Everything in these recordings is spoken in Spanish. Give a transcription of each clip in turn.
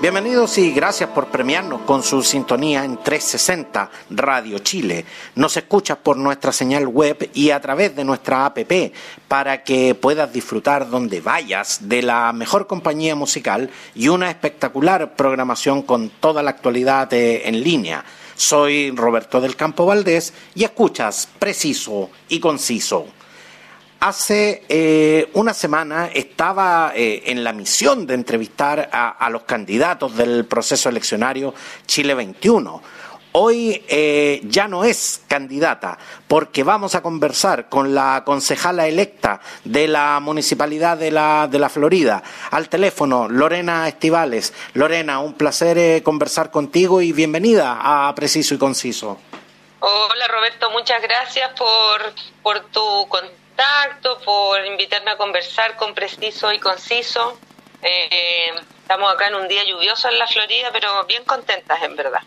Bienvenidos y gracias por premiarnos con su sintonía en 360 Radio Chile. Nos escuchas por nuestra señal web y a través de nuestra app para que puedas disfrutar donde vayas de la mejor compañía musical y una espectacular programación con toda la actualidad en línea. Soy Roberto del Campo Valdés y escuchas preciso y conciso. Hace eh, una semana estaba eh, en la misión de entrevistar a, los candidatos del proceso eleccionario Chile 21. Hoy eh, ya no es candidata porque vamos a conversar con la concejala electa de la Municipalidad de la, de la Florida. Al teléfono, Lorena Estivales. Lorena, un placer conversar contigo y bienvenida a Preciso y Conciso. Hola Roberto, muchas gracias por, por tu por invitarme a conversar con Preciso y Conciso. Eh, estamos acá en un día lluvioso en la Florida, pero bien contentas en verdad.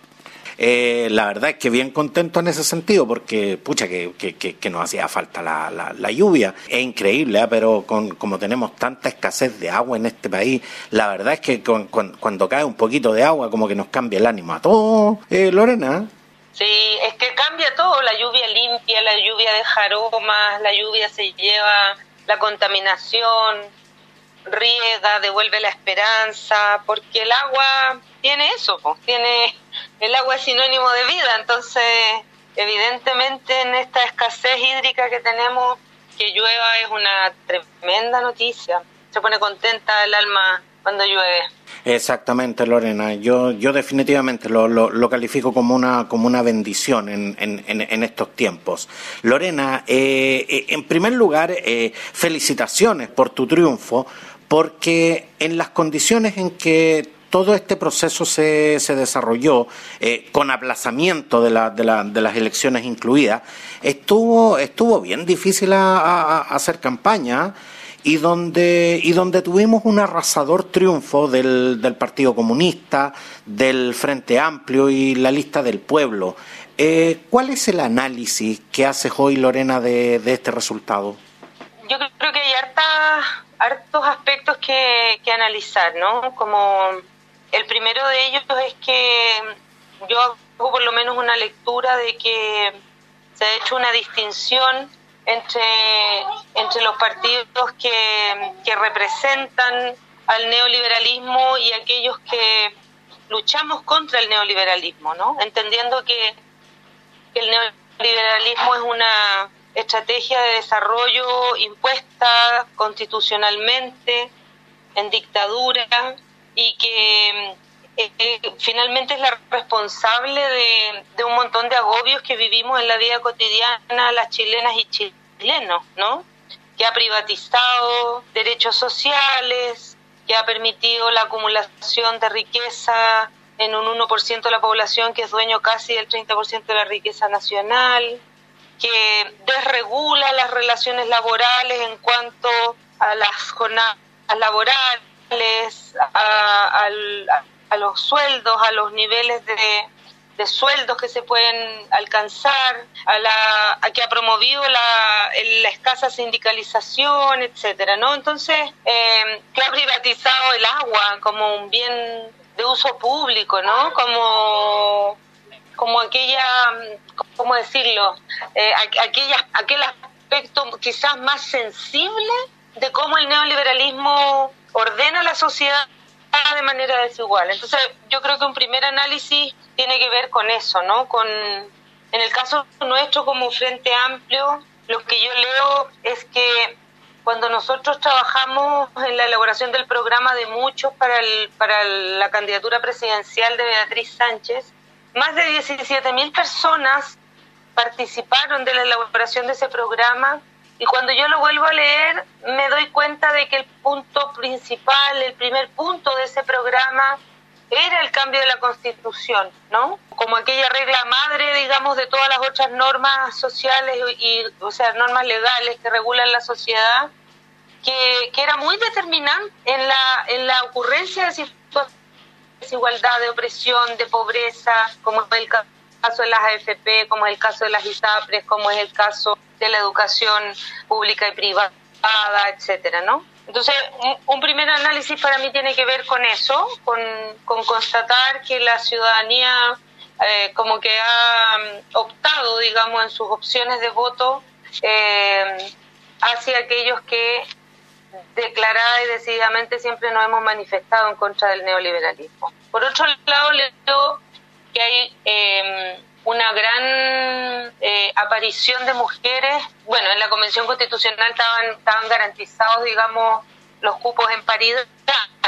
Eh, la verdad es que bien contento en ese sentido, porque pucha que, que, nos hacía falta la, la, lluvia. Es increíble, ¿eh? pero con, como tenemos tanta escasez de agua en este país, la verdad es que cuando cae un poquito de agua, como que nos cambia el ánimo a todos. Lorena. Sí, es que cambia todo, la lluvia limpia, la lluvia de jaromas, la lluvia se lleva la contaminación, riega, devuelve la esperanza, porque el agua tiene eso, tiene el agua es sinónimo de vida, entonces evidentemente en esta escasez hídrica que tenemos, que llueva es una tremenda noticia. Se pone contenta el alma cuando llueve. Exactamente, Lorena. Yo, yo definitivamente lo, lo, califico como una, como una bendición en, en, en estos tiempos. Lorena, eh, eh, en primer lugar, eh, felicitaciones por tu triunfo, porque en las condiciones en que todo este proceso se, se desarrolló con aplazamiento de, la, de, la, de, las elecciones incluidas, estuvo, estuvo bien difícil a hacer campaña y donde, y donde tuvimos un arrasador triunfo del, del Partido Comunista, del Frente Amplio y la lista del pueblo. Eh, ¿Cuál es el análisis que hace hoy Lorena de, de este resultado? Yo creo que hay hartos aspectos que, que analizar, ¿no? Como el primero de ellos es que yo hago por lo menos una lectura de que se ha hecho una distinción entre, entre los partidos que, que representan al neoliberalismo y aquellos que luchamos contra el neoliberalismo, ¿no? Entendiendo que, el neoliberalismo es una estrategia de desarrollo impuesta constitucionalmente en dictadura y que eh, finalmente es la responsable de, de, un montón de agobios que vivimos en la vida cotidiana las chilenas y chilenos ¿no? Que ha privatizado derechos sociales, que ha permitido la acumulación de riqueza en un 1% de la población que es dueño casi del 30% de la riqueza nacional, que desregula las relaciones laborales en cuanto a las jornadas laborales, a los sueldos, a los niveles de, de sueldos que se pueden alcanzar, a, la, que ha promovido la, la escasa sindicalización, etcétera, ¿no? Entonces, eh, que ha privatizado el agua como un bien de uso público, ¿no? Como como aquella, ¿cómo decirlo? Eh, aquella, aquel aspecto quizás más sensible de cómo el neoliberalismo ordena la sociedad de manera desigual. Entonces, yo creo que un primer análisis tiene que ver con eso, ¿no? Con, en el caso nuestro como Frente Amplio, lo que yo leo es que cuando nosotros trabajamos en la elaboración del programa de muchos para, el, para la candidatura presidencial de Beatriz Sánchez, más de 17.000 personas participaron de la elaboración de ese programa y cuando yo lo vuelvo a leer me doy cuenta de que el punto principal, el primer punto de ese programa era el cambio de la Constitución, ¿no? Como aquella regla madre, digamos, de todas las otras normas sociales y, o sea, normas legales que regulan la sociedad, que, era muy determinante en la, en la ocurrencia de desigualdad, de opresión, de pobreza, como es el caso de las AFP, como es el caso de las ISAPRES, como es el caso de la educación pública y privada, etcétera, ¿no? Entonces, un primer análisis para mí tiene que ver con eso, con, constatar que la ciudadanía eh, como que ha mm, optado, digamos, en sus opciones de voto eh, hacia aquellos que declarada y decididamente siempre nos hemos manifestado en contra del neoliberalismo. Por otro lado, leo que hay eh, una gran eh, aparición de mujeres. Bueno, en la Convención Constitucional estaban, estaban garantizados, digamos, los cupos en paridad,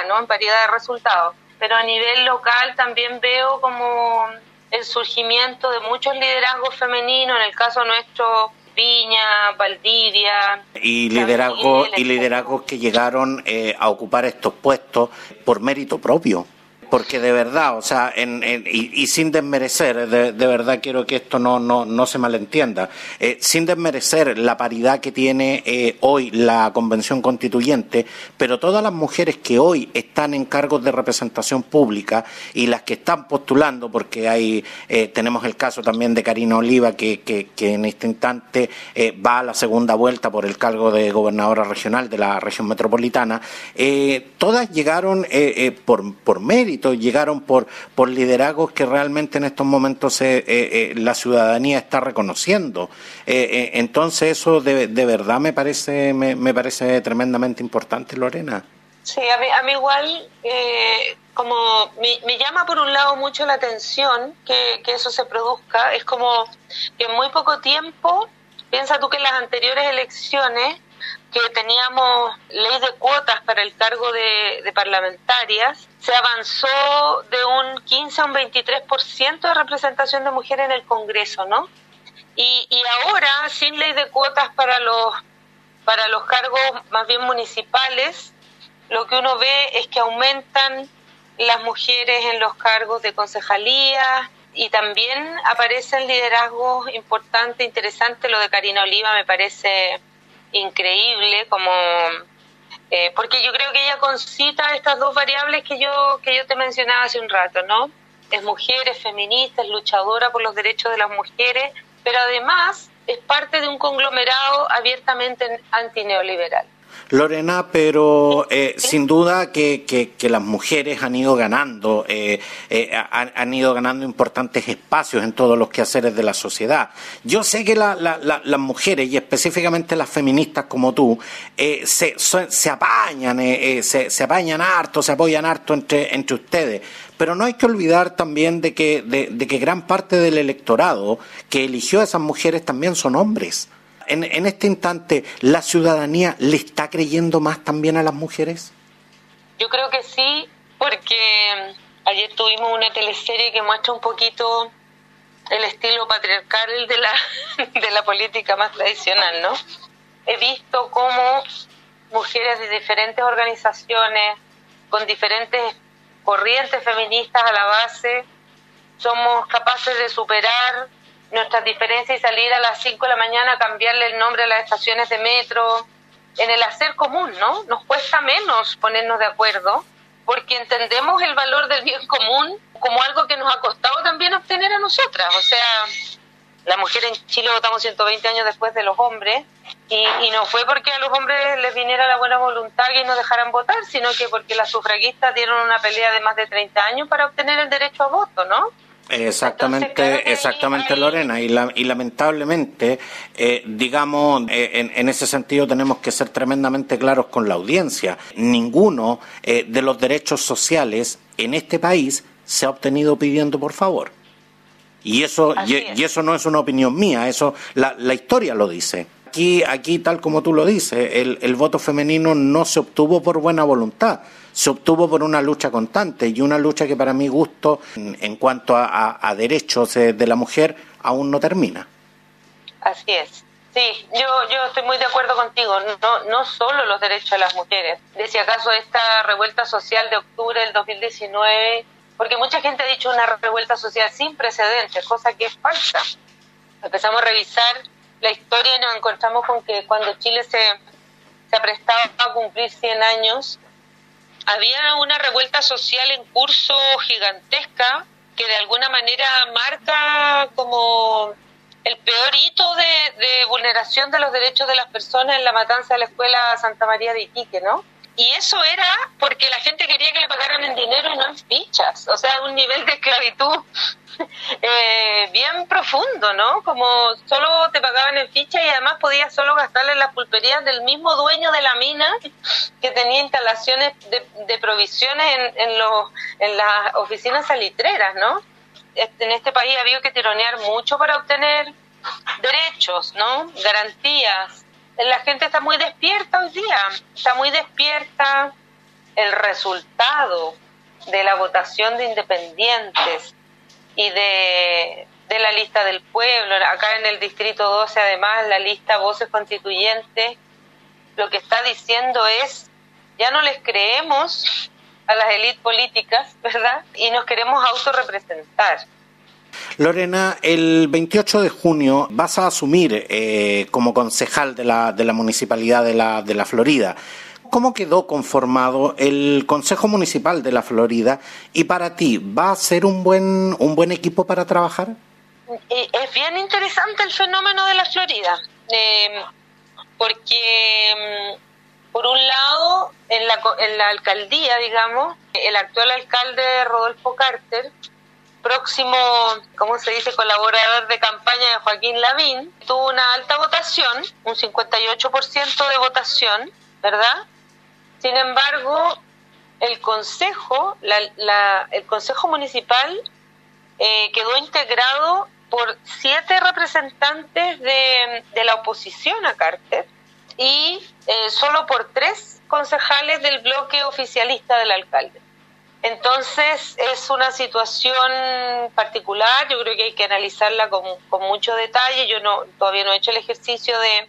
¿no? En paridad de resultados. Pero a nivel local también veo como el surgimiento de muchos liderazgos femeninos, en el caso nuestro Viña, Valdivia. Y liderazgos y liderazgos que llegaron eh, a ocupar estos puestos por mérito propio porque de verdad, o sea, en, y, sin desmerecer, de, verdad quiero que esto no, no, no se malentienda, eh, sin desmerecer la paridad que tiene eh, hoy la Convención Constituyente, pero todas las mujeres que hoy están en cargos de representación pública y las que están postulando, porque hay, eh, tenemos el caso también de Karina Oliva, que, que, en este instante va a la segunda vuelta por el cargo de gobernadora regional de la región metropolitana, todas llegaron por, por mérito llegaron por, por liderazgos que realmente en estos momentos eh, eh, la ciudadanía está reconociendo. Eh, entonces eso de, de, verdad me parece, me, parece tremendamente importante, Lorena. Sí, a mí, a mí igual, como me, llama por un lado mucho la atención que, que eso se produzca, es como que en muy poco tiempo, piensa tú que en las anteriores elecciones, que teníamos ley de cuotas para el cargo de, parlamentarias, se avanzó de un 15 a un 23% de representación de mujeres en el Congreso, ¿no? Y, y ahora, sin ley de cuotas para los, para los cargos más bien municipales, lo que uno ve es que aumentan las mujeres en los cargos de concejalía y también aparecen liderazgos importantes, interesantes. Lo de Karina Oliva me parece increíble, como eh, porque yo creo que ella concita estas dos variables que yo que yo te mencionaba hace un rato, ¿no? Es mujer, es feminista, es luchadora por los derechos de las mujeres, pero además es parte de un conglomerado abiertamente antineoliberal. Lorena, pero eh, sin duda que, que, las mujeres han ido ganando, eh, eh, han, ido ganando importantes espacios en todos los quehaceres de la sociedad. Yo sé que las mujeres, y específicamente las feministas como tú, se, se, apañan, se, se, apañan harto, se apoyan harto entre, entre ustedes. Pero no hay que olvidar también de que, de que gran parte del electorado que eligió a esas mujeres también son hombres en, este instante, ¿la ciudadanía le está creyendo más también a las mujeres? Yo creo que sí, porque ayer tuvimos una teleserie que muestra un poquito el estilo patriarcal de la, de la política más tradicional, ¿no? He visto cómo mujeres de diferentes organizaciones, con diferentes corrientes feministas a la base, somos capaces de superar nuestras diferencias y salir a las 5 de la mañana a cambiarle el nombre a las estaciones de metro, en el hacer común, ¿no? Nos cuesta menos ponernos de acuerdo porque entendemos el valor del bien común como algo que nos ha costado también obtener a nosotras. O sea, la mujer en Chile votamos 120 años después de los hombres y, y, no fue porque a los hombres les viniera la buena voluntad y nos dejaran votar, sino que porque las sufragistas dieron una pelea de más de 30 años para obtener el derecho a voto, ¿no? Exactamente, exactamente Lorena, y, y lamentablemente, eh, digamos, eh, en, ese sentido tenemos que ser tremendamente claros con la audiencia. Ninguno eh, de los derechos sociales en este país se ha obtenido pidiendo por favor. Y eso, y, eso no es una opinión mía, eso la, la historia lo dice. Aquí, aquí, tal como tú lo dices, el, el voto femenino no se obtuvo por buena voluntad se obtuvo por una lucha constante y una lucha que para mi gusto, en, cuanto a, derechos eh, de la mujer, aún no termina. Así es. Sí, yo, yo estoy muy de acuerdo contigo. No, no solo los derechos de las mujeres. De si acaso esta revuelta social de octubre del 2019 porque mucha gente ha dicho una revuelta social sin precedentes, cosa que es falsa. Empezamos a revisar la historia y nos encontramos con que cuando Chile se, se prestaba a cumplir 100 años, había una revuelta social en curso gigantesca que de alguna manera marca como el peor hito de, vulneración de los derechos de las personas en la matanza de la escuela Santa María de Iquique, ¿no? Y eso era porque la gente quería que le pagaran en dinero y no en fichas, o sea, un nivel de esclavitud eh, bien profundo, ¿no? Como solo te pagaban en fichas y además podías solo gastarle las pulperías del mismo dueño de la mina que tenía instalaciones de, provisiones en, en, los, en las oficinas salitreras, ¿no? en este país ha habido que tironear mucho para obtener derechos, ¿no? Garantías. La gente está muy despierta hoy día, está muy despierta. El resultado de la votación de independientes y de, de la lista del pueblo, acá en el distrito 12 además la lista voces constituyentes, lo que está diciendo es, ya no les creemos a las élites políticas, ¿verdad? Y nos queremos autorrepresentar. Lorena, el 28 de junio vas a asumir eh, como concejal de la, de la Municipalidad de la, de la Florida. ¿Cómo quedó conformado el Consejo Municipal de la Florida? Y para ti, ¿va a ser un buen, un buen equipo para trabajar? Eh, es bien interesante el fenómeno de la Florida, eh, porque mm, por un lado, en la, en la alcaldía, digamos, el actual alcalde Rodolfo Carter, próximo, ¿cómo se dice?, colaborador de campaña de Joaquín Lavín, tuvo una alta votación, un 58% de votación, ¿verdad? Sin embargo, el consejo, la, el consejo municipal eh, quedó integrado por siete representantes de, de la oposición a Carter y eh, solo por tres concejales del bloque oficialista del alcalde. Entonces es una situación particular, yo creo que hay que analizarla con, con mucho detalle. Yo no todavía no he hecho el ejercicio de,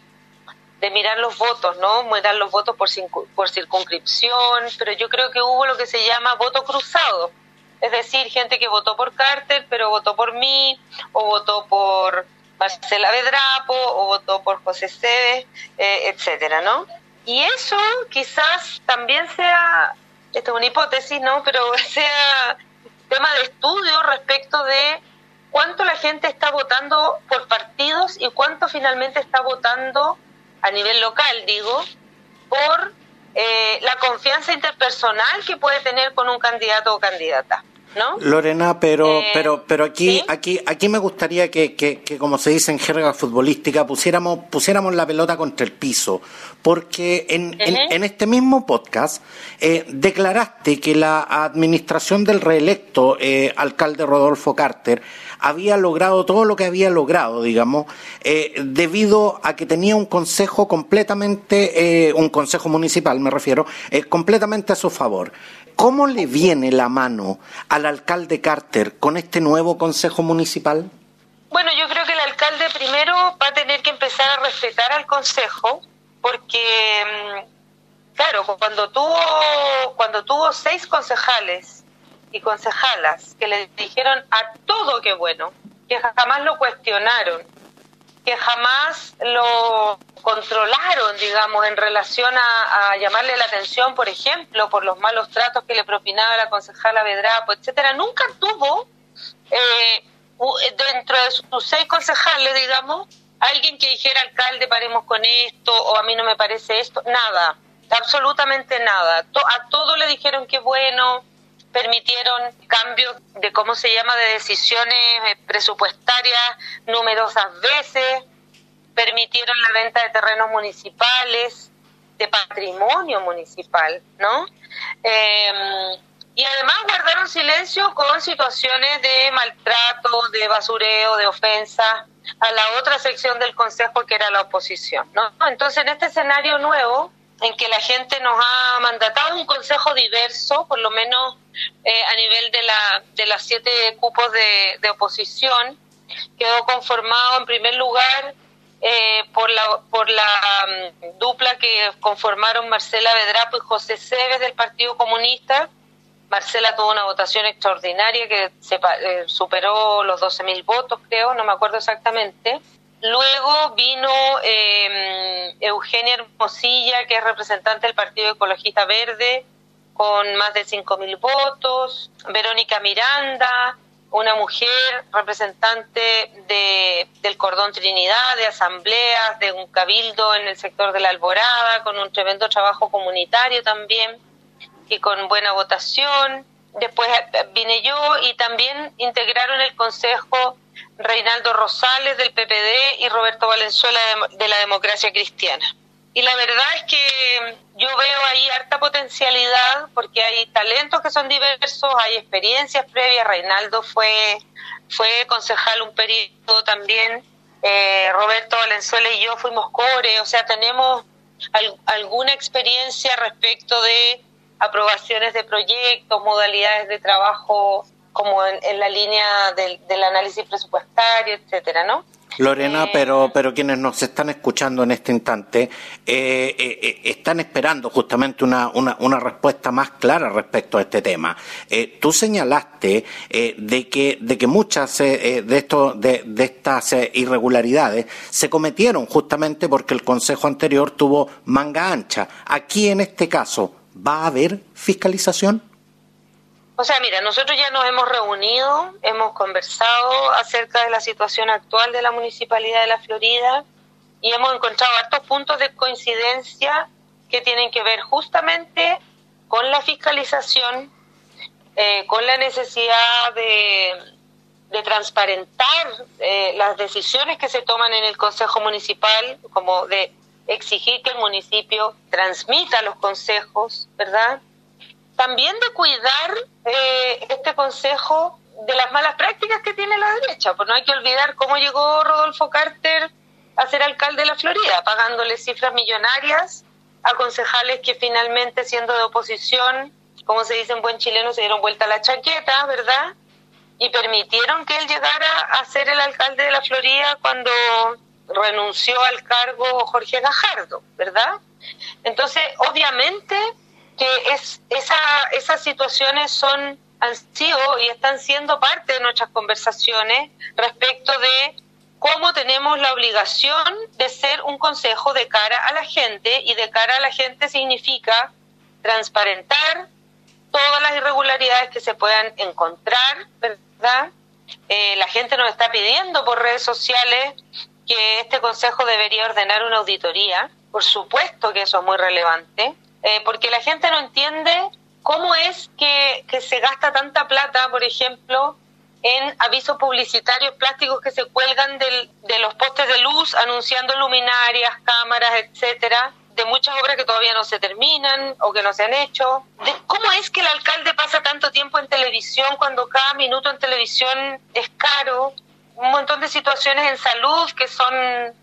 de mirar los votos, ¿no? Mirar los votos por, por circunscripción, pero yo creo que hubo lo que se llama voto cruzado. Es decir, gente que votó por Carter, pero votó por mí, o votó por Marcela Bedrapo o votó por José Cede, eh, etcétera, ¿no? Y eso quizás también sea, esto es una hipótesis, ¿no? Pero sea tema de estudio respecto de cuánto la gente está votando por partidos y cuánto finalmente está votando a nivel local, digo, por eh, la confianza interpersonal que puede tener con un candidato o candidata. Lorena, pero, eh, pero, pero aquí, aquí, aquí me gustaría que, que, como se dice en jerga futbolística, pusiéramos, pusiéramos la pelota contra el piso, porque en, en, este mismo podcast eh, declaraste que la administración del reelecto eh, alcalde Rodolfo Carter había logrado todo lo que había logrado, digamos, debido a que tenía un consejo completamente, un consejo municipal, me refiero, completamente a su favor. ¿Cómo le viene la mano al alcalde Carter con este nuevo Consejo Municipal? Bueno, yo creo que el alcalde primero va a tener que empezar a respetar al Consejo, porque, mm, claro, cuando tuvo, cuando tuvo seis concejales y concejalas que le dijeron a todo que bueno, que jamás lo cuestionaron, que jamás lo controlaron, digamos, en relación a, llamarle la atención, por ejemplo, por los malos tratos que le propinaba la concejala Bedrapo, etcétera, nunca tuvo eh, dentro de sus seis concejales, digamos, alguien que dijera alcalde paremos con esto o a mí no me parece esto, nada, absolutamente nada. A todo le dijeron que bueno, permitieron cambios de cómo se llama de decisiones eh, presupuestarias numerosas veces, permitieron la venta de terrenos municipales, de patrimonio municipal, ¿no? Em, y además guardaron silencio con situaciones de maltrato, de basureo, de ofensa a la otra sección del Consejo que era la oposición, ¿no? Entonces, en este escenario nuevo, en que la gente nos ha mandatado un consejo diverso, por lo menos eh, a nivel de, la, de las siete cupos de, oposición, quedó conformado en primer lugar eh, por la, por la mm, dupla que conformaron Marcela Bedrapo y José Cebes del Partido Comunista, Marcela tuvo una votación extraordinaria que se, eh, superó los 12.000 votos, creo, no me acuerdo exactamente. Luego vino eh, Eugenia Hermosilla, que es representante del Partido Ecologista Verde, con más de 5.000 votos. Verónica Miranda, una mujer representante de, del Cordón Trinidad, de asambleas, de un cabildo en el sector de la Alborada, con un tremendo trabajo comunitario también y con buena votación. Después eh, vine yo y también integraron el Consejo Reinaldo Rosales del PPD y Roberto Valenzuela de la Democracia Cristiana. Y la verdad es que yo veo ahí harta potencialidad porque hay talentos que son diversos, hay experiencias previas. Reinaldo fue, fue concejal un periodo también. Eh, Roberto Valenzuela y yo fuimos core, o sea, tenemos alguna experiencia respecto de aprobaciones de proyectos, modalidades de trabajo como en, la línea del, del análisis presupuestario, etcétera, ¿no? Lorena, pero, pero quienes nos están escuchando en este instante eh, eh, eh, están esperando justamente una, una, una, respuesta más clara respecto a este tema. tú señalaste de, que, de que muchas de, esto, de, de estas irregularidades se cometieron justamente porque el Consejo anterior tuvo manga ancha. Aquí, en este caso, ¿va a haber fiscalización? O sea, mira, nosotros ya nos hemos reunido, hemos conversado acerca de la situación actual de la Municipalidad de la Florida y hemos encontrado hartos puntos de coincidencia que tienen que ver justamente con la fiscalización, eh, con la necesidad de, transparentar eh, las decisiones que se toman en el Consejo Municipal, como de exigir que el municipio transmita los consejos, ¿verdad? También de cuidar eh, este consejo de las malas prácticas que tiene la derecha. Pues no hay que olvidar cómo llegó Rodolfo Carter a ser alcalde de la Florida, pagándole cifras millonarias a concejales que finalmente, siendo de oposición, como se dice en buen chileno, se dieron vuelta la chaqueta, ¿verdad? Y permitieron que él llegara a ser el alcalde de la Florida cuando renunció al cargo Jorge Gajardo, ¿verdad? Entonces, obviamente, que es, esa, esas situaciones son han sido y están siendo parte de nuestras conversaciones respecto de cómo tenemos la obligación de ser un consejo de cara a la gente y de cara a la gente significa transparentar todas las irregularidades que se puedan encontrar, ¿verdad? Eh, la gente nos está pidiendo por redes sociales que este consejo debería ordenar una auditoría, por supuesto que eso es muy relevante, eh, porque la gente no entiende cómo es que, se gasta tanta plata, por ejemplo, en avisos publicitarios plásticos que se cuelgan de los postes de luz anunciando luminarias, cámaras, etcétera, de muchas obras que todavía no se terminan o que no se han hecho. De ¿Cómo es que el alcalde pasa tanto tiempo en televisión cuando cada minuto en televisión es caro? Un montón de situaciones en salud que son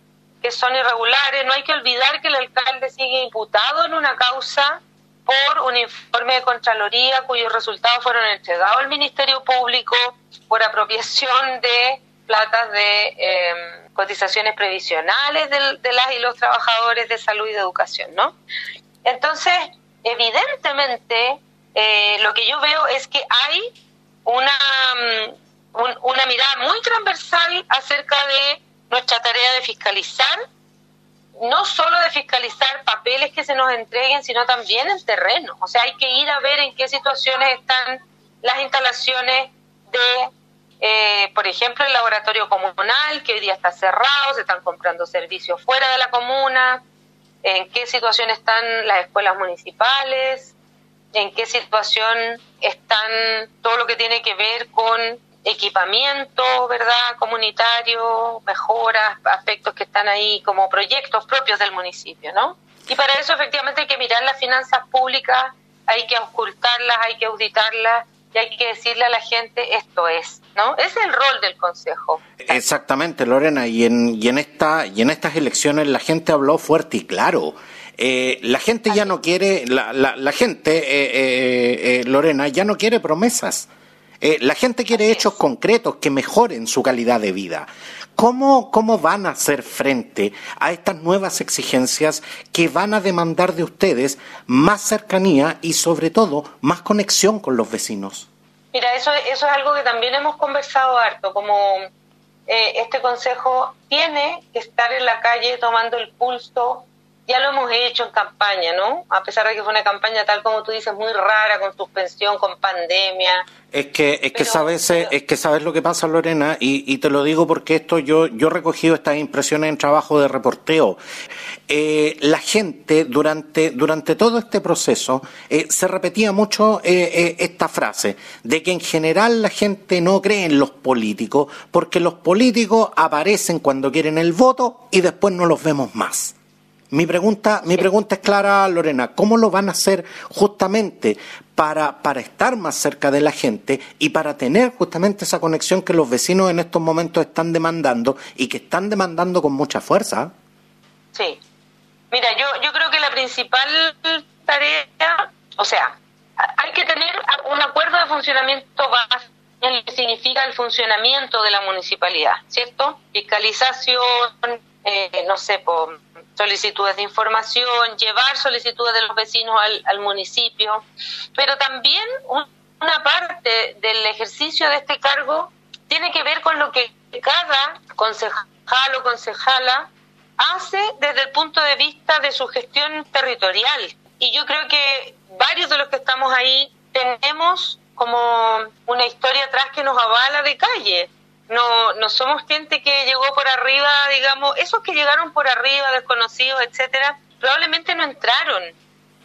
que son irregulares. No hay que olvidar que el alcalde sigue imputado en una causa por un informe de Contraloría cuyos resultados fueron entregados al Ministerio Público por apropiación de platas de em, cotizaciones previsionales de, las y los trabajadores de salud y de educación, ¿no? Entonces, evidentemente, eh, lo que yo veo es que hay una, mm, una mirada muy transversal acerca de nuestra tarea de fiscalizar, no solo de fiscalizar papeles que se nos entreguen, sino también en terreno. O sea, hay que ir a ver en qué situaciones están las instalaciones de, eh, por ejemplo, el laboratorio comunal, que hoy día está cerrado, se están comprando servicios fuera de la comuna, en qué situación están las escuelas municipales, en qué situación están todo lo que tiene que ver con equipamiento, ¿verdad? Comunitario, mejoras, aspectos que están ahí como proyectos propios del municipio, ¿no? Y para eso efectivamente hay que mirar las finanzas públicas, hay que ocultarlas, hay que auditarlas y hay que decirle a la gente esto es, ¿no? Ese es el rol del Consejo. Exactamente, Lorena, y en, y en, esta, y en estas elecciones la gente habló fuerte y claro. Eh, la gente ya no quiere, la, la, la gente, eh, eh, Lorena, ya no quiere promesas Eh, la gente quiere hechos concretos que mejoren su calidad de vida. ¿Cómo, ¿Cómo van a hacer frente a estas nuevas exigencias que van a demandar de ustedes más cercanía y sobre todo más conexión con los vecinos? Mira, eso, eso es algo que también hemos conversado harto, como eh, este consejo tiene que estar en la calle tomando el pulso ya lo hemos hecho en campaña, ¿no? A pesar de que fue una campaña tal como tú dices, muy rara, con suspensión, con pandemia. Es que, es que sabes, es que sabes lo que pasa, Lorena, y, te lo digo porque esto yo, yo he recogido estas impresiones en trabajo de reporteo. Eh, la gente durante, durante todo este proceso eh, se repetía mucho eh, esta frase de que en general la gente no cree en los políticos porque los políticos aparecen cuando quieren el voto y después no los vemos más. Mi pregunta, mi pregunta es clara, Lorena, ¿cómo lo van a hacer justamente para, para estar más cerca de la gente y para tener justamente esa conexión que los vecinos en estos momentos están demandando y que están demandando con mucha fuerza? Sí. Mira, yo, yo creo que la principal tarea, o sea, hay que tener un acuerdo de funcionamiento básico en lo que significa el funcionamiento de la municipalidad, ¿cierto? Fiscalización, eh, no sé, por solicitudes de información, llevar solicitudes de los vecinos al, municipio, pero también una parte del ejercicio de este cargo tiene que ver con lo que cada concejal o concejala hace desde el punto de vista de su gestión territorial. Y yo creo que varios de los que estamos ahí tenemos como una historia atrás que nos avala de calle no, no somos gente que llegó por arriba, digamos, esos que llegaron por arriba, desconocidos, etcétera, probablemente no entraron.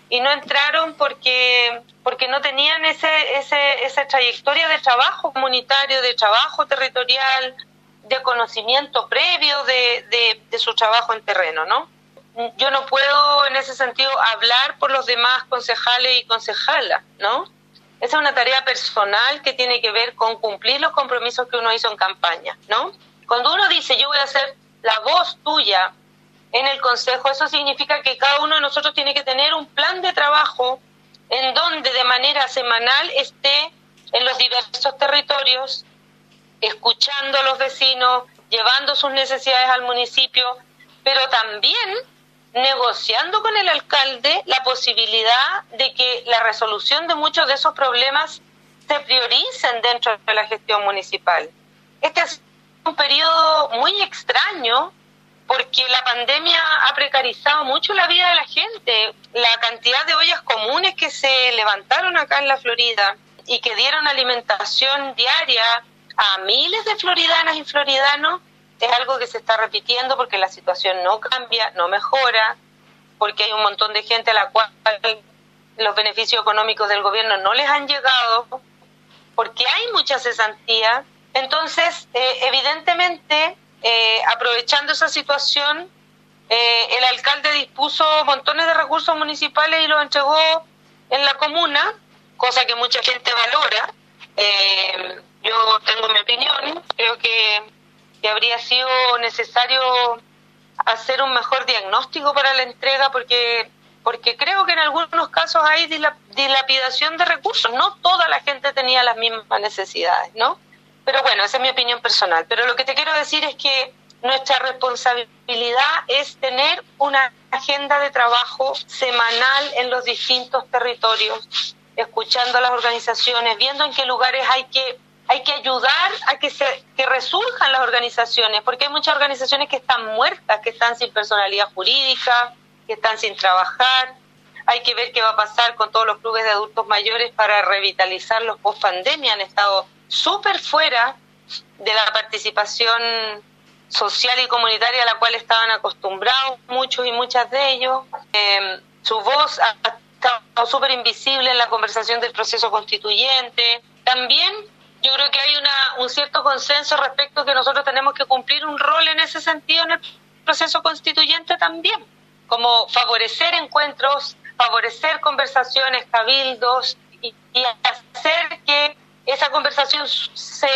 Y no entraron porque, porque no tenían ese, ese, esa trayectoria de trabajo comunitario, de trabajo territorial, de conocimiento previo de, de, de su trabajo en terreno, ¿no? Yo no puedo en ese sentido hablar por los demás concejales y concejalas, ¿no? Esa es una tarea personal que tiene que ver con cumplir los compromisos que uno hizo en campaña, ¿no? Cuando uno dice yo voy a ser la voz tuya en el Consejo, eso significa que cada uno de nosotros tiene que tener un plan de trabajo en donde de manera semanal esté en los diversos territorios, escuchando a los vecinos, llevando sus necesidades al municipio, pero también negociando con el alcalde la posibilidad de que la resolución de muchos de esos problemas se prioricen dentro de la gestión municipal. Este es un periodo muy extraño porque la pandemia ha precarizado mucho la vida de la gente. La cantidad de ollas comunes que se levantaron acá en la Florida y que dieron alimentación diaria a miles de floridanas y floridanos es algo que se está repitiendo porque la situación no cambia, no mejora, porque hay un montón de gente a la cual los beneficios económicos del gobierno no les han llegado, porque hay mucha cesantía. Entonces, eh, evidentemente, eh, aprovechando esa situación, eh, el alcalde dispuso montones de recursos municipales y los entregó en la comuna, cosa que mucha gente valora. yo tengo mi opinión, creo que habría sido necesario hacer un mejor diagnóstico para la entrega porque porque creo que en algunos casos hay dilapidación de recursos. No toda la gente tenía las mismas necesidades, ¿no? Pero bueno, esa es mi opinión personal. Pero lo que te quiero decir es que nuestra responsabilidad es tener una agenda de trabajo semanal en los distintos territorios, escuchando a las organizaciones, viendo en qué lugares hay que hay que ayudar a que, se, que resurjan las organizaciones, porque hay muchas organizaciones que están muertas, que están sin personalidad jurídica, que están sin trabajar. Hay que ver qué va a pasar con todos los clubes de adultos mayores para revitalizarlos post pandemia. Han estado súper fuera de la participación social y comunitaria a la cual estaban acostumbrados muchos y muchas de ellos. Eh, su voz ha estado súper invisible en la conversación del proceso constituyente. También yo creo que hay una, un cierto consenso respecto a que nosotros tenemos que cumplir un rol en ese sentido en el proceso constituyente también, como favorecer encuentros, favorecer conversaciones, cabildos y, hacer que esa conversación se,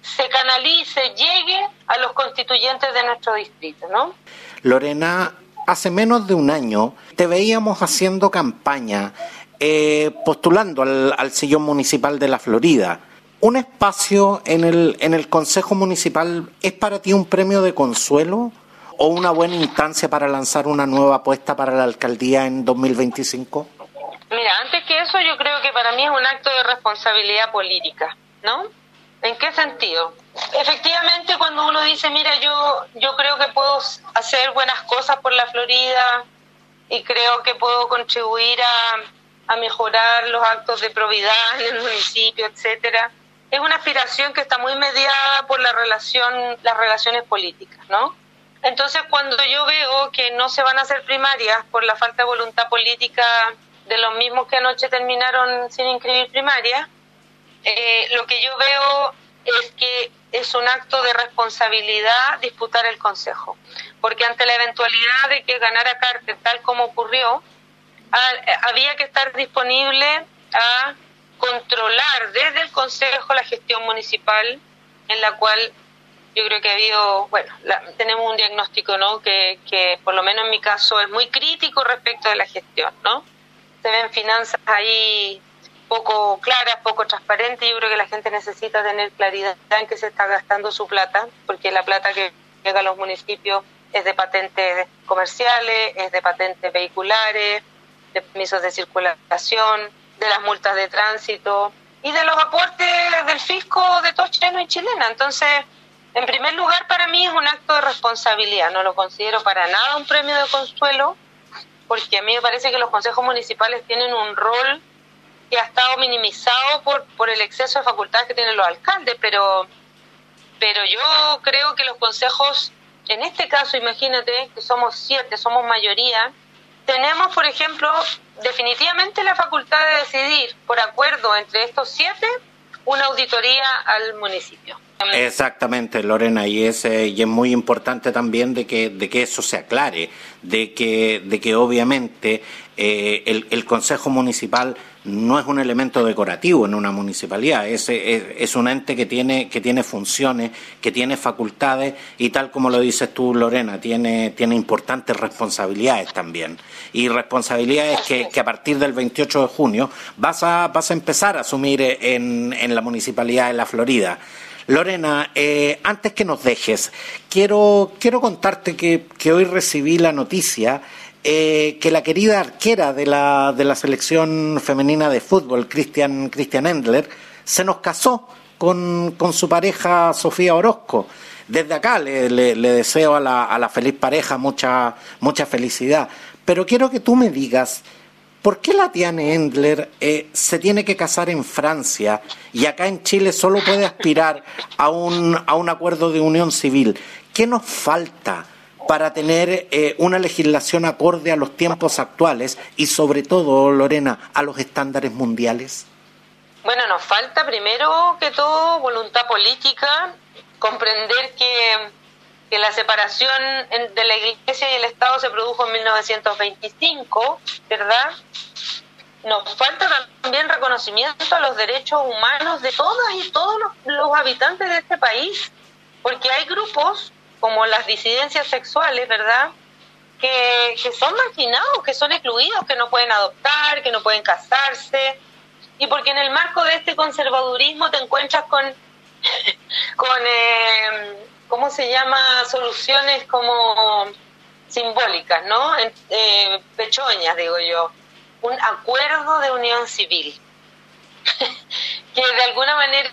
se canalice, llegue a los constituyentes de nuestro distrito, ¿no? Lorena, hace menos de un año te veíamos haciendo campaña, eh, postulando al, al sillón municipal de la Florida ¿Un espacio en el, en el Consejo Municipal es para ti un premio de consuelo o una buena instancia para lanzar una nueva apuesta para la alcaldía en 2025? Mira, antes que eso yo creo que para mí es un acto de responsabilidad política, ¿no? ¿En qué sentido? Efectivamente, cuando uno dice, mira, yo, yo creo que puedo hacer buenas cosas por la Florida y creo que puedo contribuir a, a mejorar los actos de probidad en el municipio, etcétera, es una aspiración que está muy mediada por la relación, las relaciones políticas, ¿no? Entonces, cuando yo veo que no se van a hacer primarias por la falta de voluntad política de los mismos que anoche terminaron sin inscribir primarias, eh, lo que yo veo es que es un acto de responsabilidad disputar el Consejo, porque ante la eventualidad de que ganara Carter tal como ocurrió, había que estar disponible a controlar desde el Consejo la gestión municipal, en la cual yo creo que ha habido, bueno, tenemos un diagnóstico, ¿no? Que, que por lo menos en mi caso es muy crítico respecto de la gestión, ¿no? Se ven finanzas ahí poco claras, poco transparentes. Yo creo que la gente necesita tener claridad en qué se está gastando su plata, porque la plata que llega a los municipios es de patentes comerciales, es de patentes vehiculares, de permisos de circulación, de las multas de tránsito y de los aportes del fisco de todos chilenos y chilenas. Entonces, en primer lugar, para mí es un acto de responsabilidad. No lo considero para nada un premio de consuelo, porque a mí me parece que los consejos municipales tienen un rol que ha estado minimizado por, por el exceso de facultades que tienen los alcaldes, pero, pero yo creo que los consejos, en este caso, imagínate que somos siete, somos mayoría, tenemos, por ejemplo, definitivamente la facultad de decidir, por acuerdo entre estos siete, una auditoría al municipio. Exactamente, Lorena, y es, y es muy importante también de que, de que eso se aclare, de que, de que obviamente eh, el, el Consejo Municipal no es un elemento decorativo en una municipalidad, es, es, un ente que tiene, que tiene funciones, que tiene facultades y tal como lo dices tú, Lorena, tiene, tiene importantes responsabilidades también. Y responsabilidades que, que a partir del 28 de junio vas a, vas a empezar a asumir en, en la municipalidad de La Florida. Lorena, eh, antes que nos dejes, quiero, quiero contarte que, que hoy recibí la noticia eh, que la querida arquera de la, de la selección femenina de fútbol, Christian, Christian Endler, se nos casó con, con su pareja Sofía Orozco. Desde acá le, le, deseo a la, a la, feliz pareja mucha, mucha felicidad. Pero quiero que tú me digas, ¿por qué la Tiane Endler eh, se tiene que casar en Francia y acá en Chile solo puede aspirar a un, a un acuerdo de unión civil? ¿Qué nos falta? Para tener eh, una legislación acorde a los tiempos actuales y sobre todo, Lorena, a los estándares mundiales? Bueno, nos falta primero que todo voluntad política, comprender que, que la separación de la Iglesia y el Estado se produjo en 1925, ¿verdad? Nos falta también reconocimiento a los derechos humanos de todas y todos los habitantes de este país, porque hay grupos como las disidencias sexuales, ¿verdad? Que, que son marginados, que son excluidos, que no pueden adoptar, que no pueden casarse, y porque en el marco de este conservadurismo te encuentras con, con eh, ¿cómo se llama? Soluciones como simbólicas, ¿no? Eh, pechoñas, digo yo. Un acuerdo de unión civil. que de alguna manera,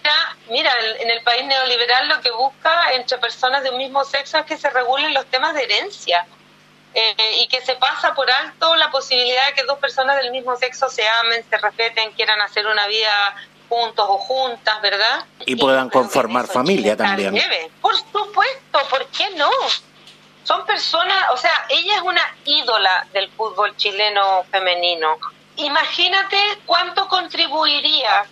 mira, en el país neoliberal lo que busca entre personas de un mismo sexo es que se regulen los temas de herencia eh, y que se pasa por alto la posibilidad de que dos personas del mismo sexo se amen, se respeten, quieran hacer una vida juntos o juntas, ¿verdad? Y puedan conformar familia también. Por supuesto, ¿por qué no? Son personas, o sea, ella es una ídola del fútbol chileno femenino. Imagínate cuánto contribuiría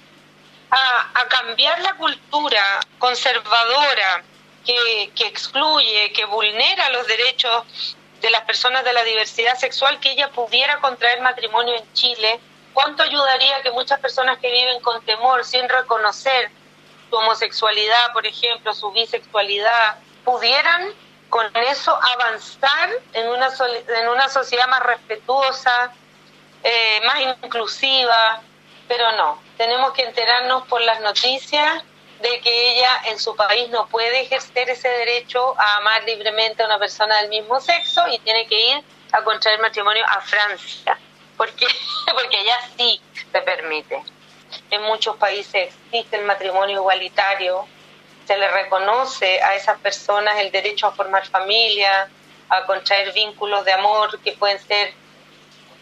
a, cambiar la cultura conservadora que, que excluye, que vulnera los derechos de las personas de la diversidad sexual, que ella pudiera contraer matrimonio en Chile, ¿cuánto ayudaría que muchas personas que viven con temor, sin reconocer su homosexualidad, por ejemplo, su bisexualidad, pudieran con eso avanzar en una, en una sociedad más respetuosa, eh, más inclusiva, pero no, tenemos que enterarnos por las noticias de que ella en su país no puede ejercer ese derecho a amar libremente a una persona del mismo sexo y tiene que ir a contraer matrimonio a Francia, porque, porque allá sí se permite. En muchos países existe el matrimonio igualitario, se le reconoce a esas personas el derecho a formar familia, a contraer vínculos de amor que pueden ser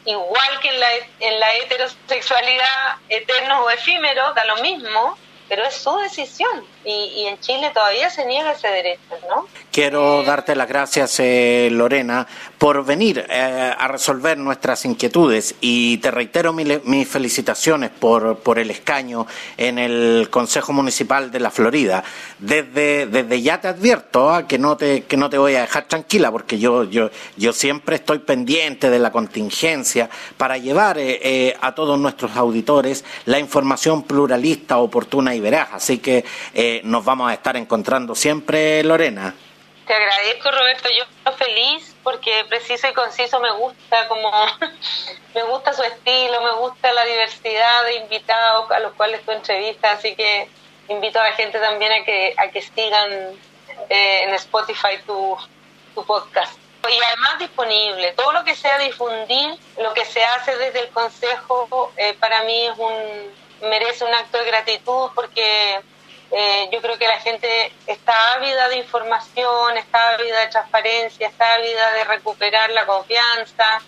igual que en la, en la heterosexualidad, eternos o efímeros, da lo mismo, pero es su decisión y, en Chile todavía se niega ese derecho, ¿no? Quiero darte las gracias, eh, Lorena, por venir eh, a resolver nuestras inquietudes y te reitero mis felicitaciones por, por el escaño en el Consejo Municipal de la Florida. Desde, desde ya te advierto ah, que, no te, que no te voy a dejar tranquila porque yo, yo, yo siempre estoy pendiente de la contingencia para llevar eh, a todos nuestros auditores la información pluralista, oportuna y veraz. Así que nos vamos a estar encontrando siempre, Lorena. Te agradezco, Roberto. Yo estoy feliz porque preciso y conciso me gusta como me gusta su estilo, me gusta la diversidad de invitados a los cuales tú entrevistas, así que invito a la gente también a que a que sigan eh, en Spotify tu, tu podcast. Y además disponible, todo lo que sea difundir, lo que se hace desde el Consejo, eh, para mí es un merece un acto de gratitud porque eh, yo creo que la gente está ávida de información, está ávida de transparencia, está ávida de recuperar la confianza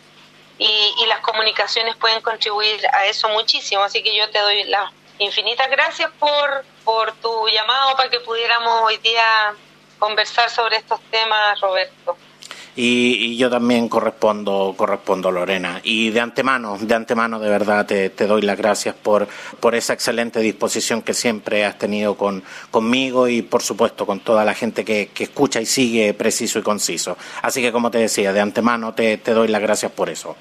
y, las comunicaciones pueden contribuir a eso muchísimo. Así que yo te doy las infinitas gracias por, por tu llamado para que pudiéramos hoy día conversar sobre estos temas, Roberto y, yo también correspondo, correspondo Lorena. Y de antemano, de antemano de verdad te, doy las gracias por, por esa excelente disposición que siempre has tenido con, conmigo y por supuesto con toda la gente que, que escucha y sigue preciso y conciso. Así que como te decía, de antemano te, te doy las gracias por eso.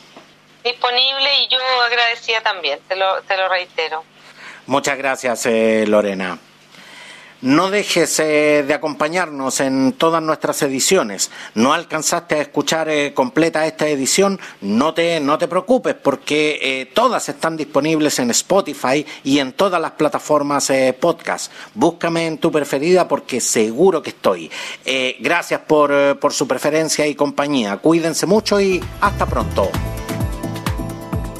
Disponible y yo agradecía también, te lo, te lo reitero. Muchas gracias, eh, Lorena. No dejes eh, de acompañarnos en todas nuestras ediciones. No alcanzaste a escuchar eh, completa esta edición, no te, no te preocupes porque eh, todas están disponibles en Spotify y en todas las plataformas podcast. Búscame en tu preferida porque seguro que estoy. gracias por, por su preferencia y compañía. Cuídense mucho y hasta pronto.